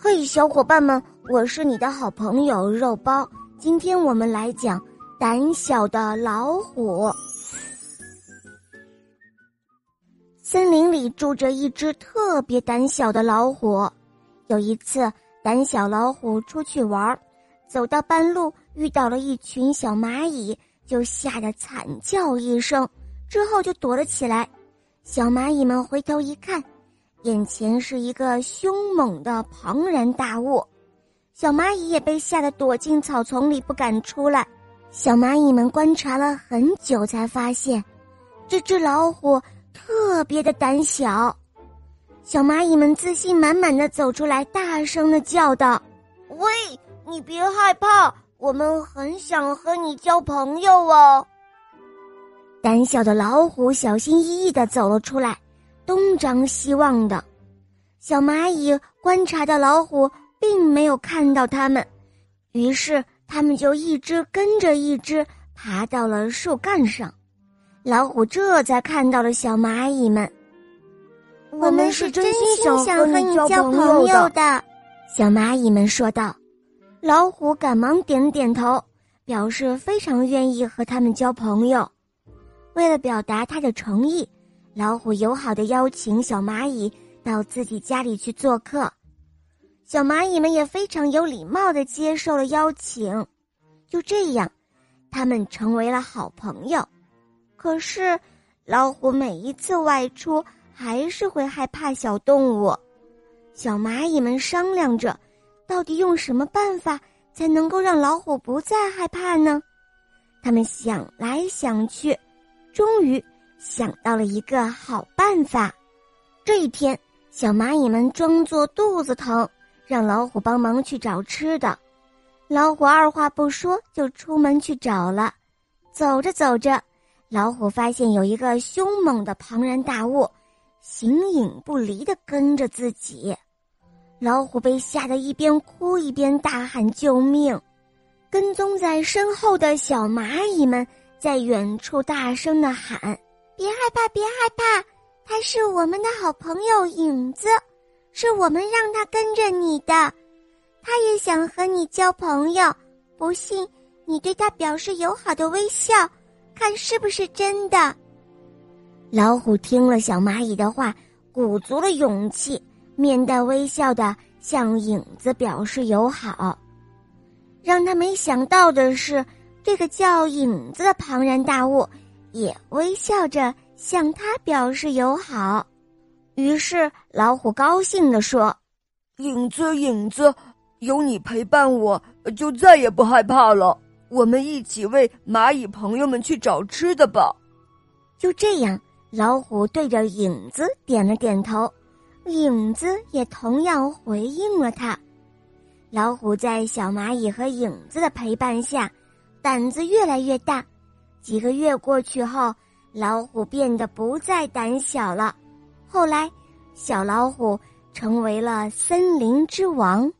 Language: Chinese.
嘿，小伙伴们，我是你的好朋友肉包。今天我们来讲胆小的老虎。森林里住着一只特别胆小的老虎。有一次，胆小老虎出去玩儿，走到半路遇到了一群小蚂蚁，就吓得惨叫一声，之后就躲了起来。小蚂蚁们回头一看。眼前是一个凶猛的庞然大物，小蚂蚁也被吓得躲进草丛里不敢出来。小蚂蚁们观察了很久，才发现这只老虎特别的胆小。小蚂蚁们自信满满的走出来，大声的叫道：“喂，你别害怕，我们很想和你交朋友哦。”胆小的老虎小心翼翼的走了出来。东张西望的，小蚂蚁观察到老虎并没有看到它们，于是它们就一只跟着一只爬到了树干上。老虎这才看到了小蚂蚁们。我们是真心想和你交朋友的，小蚂蚁们说道。老虎赶忙点点头，表示非常愿意和他们交朋友。为了表达他的诚意。老虎友好的邀请小蚂蚁到自己家里去做客，小蚂蚁们也非常有礼貌的接受了邀请。就这样，他们成为了好朋友。可是，老虎每一次外出还是会害怕小动物。小蚂蚁们商量着，到底用什么办法才能够让老虎不再害怕呢？他们想来想去，终于。想到了一个好办法，这一天，小蚂蚁们装作肚子疼，让老虎帮忙去找吃的。老虎二话不说就出门去找了。走着走着，老虎发现有一个凶猛的庞然大物，形影不离的跟着自己。老虎被吓得一边哭一边大喊救命。跟踪在身后的小蚂蚁们在远处大声的喊。别害怕，别害怕，他是我们的好朋友影子，是我们让他跟着你的，他也想和你交朋友。不信，你对他表示友好的微笑，看是不是真的。老虎听了小蚂蚁的话，鼓足了勇气，面带微笑的向影子表示友好。让他没想到的是，这个叫影子的庞然大物。也微笑着向他表示友好，于是老虎高兴地说：“影子，影子，有你陪伴，我就再也不害怕了。我们一起为蚂蚁朋友们去找吃的吧。”就这样，老虎对着影子点了点头，影子也同样回应了他。老虎在小蚂蚁和影子的陪伴下，胆子越来越大。几个月过去后，老虎变得不再胆小了。后来，小老虎成为了森林之王。